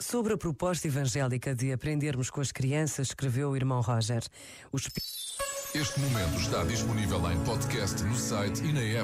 Sobre a proposta evangélica de aprendermos com as crianças, escreveu o irmão Roger. Os... Este momento está disponível em podcast no site e na app.